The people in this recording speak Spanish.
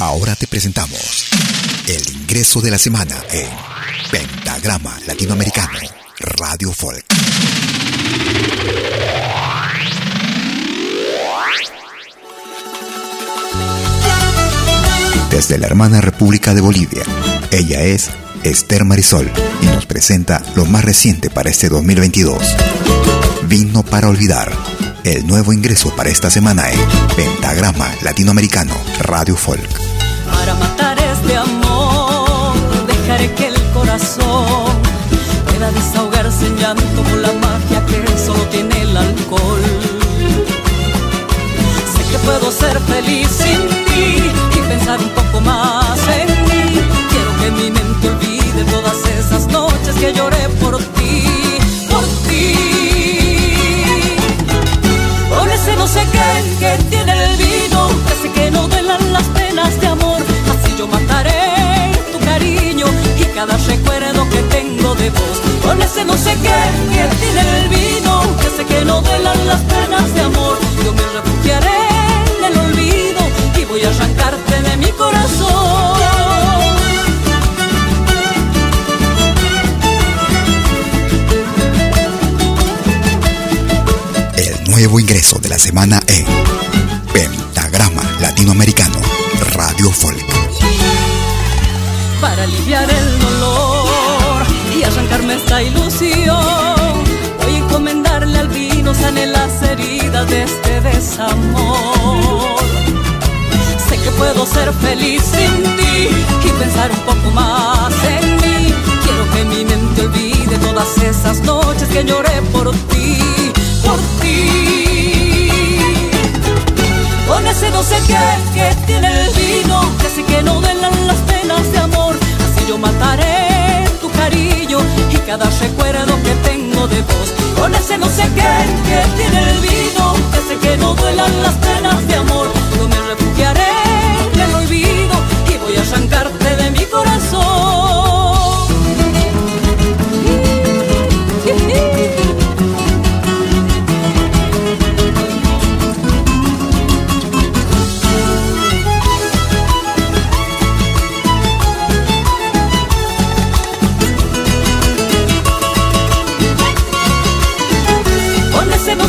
Ahora te presentamos el ingreso de la semana en Pentagrama Latinoamericano Radio Folk. Desde la hermana República de Bolivia, ella es Esther Marisol y nos presenta lo más reciente para este 2022. Vino para olvidar el nuevo ingreso para esta semana en Pentagrama Latinoamericano Radio Folk. Con la magia que solo tiene el alcohol. Sé que puedo ser feliz sin ti y pensar un poco más en mí. Quiero que mi mente olvide todas esas noches que lloré por ti, por ti no sé qué que tiene el vino, que que no duelan las penas de amor. Así yo mataré tu cariño y cada recuerdo que tengo de vos. Ese no sé qué que tiene el vino, que sé que no duelan las penas de amor. Yo me refugiaré en el olvido y voy a arrancarte de mi corazón. nuevo ingreso de la semana en Pentagrama Latinoamericano Radio Folk. Para aliviar el este desamor. Sé que puedo ser feliz sin ti y pensar un poco más en mí. Quiero que mi mente olvide todas esas noches que lloré por ti por ti. Con ese no sé qué que tiene el vino, que sé que no duelan las penas de amor. Así yo mataré tu cariño y cada recuerdo que tengo de vos. Con ese no sé qué que tiene el vino, no duelan las penas de amor. Yo me refugiaré en el olvido y voy a arrancarte de mi corazón. no